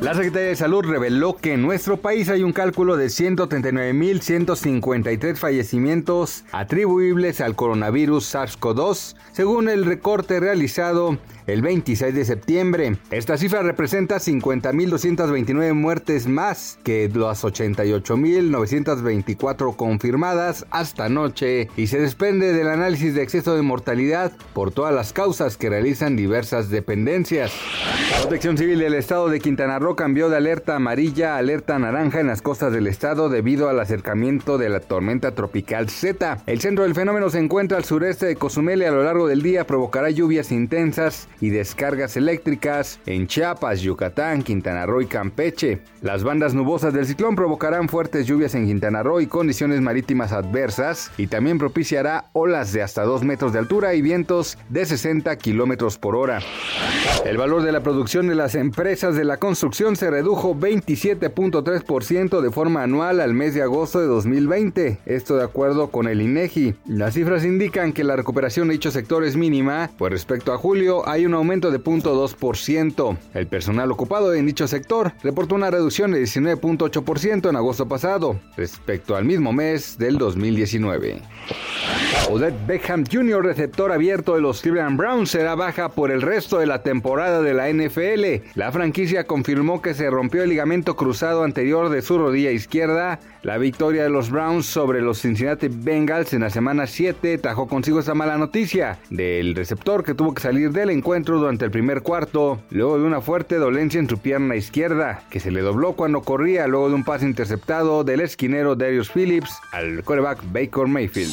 La Secretaría de Salud reveló que en nuestro país hay un cálculo de 139.153 fallecimientos atribuibles al coronavirus SARS-CoV-2, según el recorte realizado el 26 de septiembre. Esta cifra representa 50.229 muertes más que las 88.924 confirmadas hasta anoche y se desprende del análisis de exceso de mortalidad por todas las causas que realizan diversas dependencias. Protección Civil del Estado de Quintana Roo cambió de alerta amarilla a alerta naranja en las costas del estado debido al acercamiento de la tormenta tropical Z. El centro del fenómeno se encuentra al sureste de Cozumel y a lo largo del día provocará lluvias intensas y descargas eléctricas en Chiapas, Yucatán, Quintana Roo y Campeche. Las bandas nubosas del ciclón provocarán fuertes lluvias en Quintana Roo y condiciones marítimas adversas y también propiciará olas de hasta 2 metros de altura y vientos de 60 kilómetros por hora. El valor de la producción de las empresas de la construcción se redujo 27.3% de forma anual al mes de agosto de 2020, esto de acuerdo con el INEGI. Las cifras indican que la recuperación de dicho sector es mínima, pues respecto a julio hay un aumento de 0.2%. El personal ocupado en dicho sector reportó una reducción de 19.8% en agosto pasado, respecto al mismo mes del 2019. Odette Beckham Jr., receptor abierto de los Cleveland Browns, será baja por el resto de la temporada de la NFL. La franquicia confirmó que se rompió el ligamento cruzado anterior de su rodilla izquierda. La victoria de los Browns sobre los Cincinnati Bengals en la semana 7 trajo consigo esta mala noticia del receptor que tuvo que salir del encuentro durante el primer cuarto, luego de una fuerte dolencia en su pierna izquierda, que se le dobló cuando corría luego de un pase interceptado del esquinero Darius Phillips al quarterback Baker Mayfield.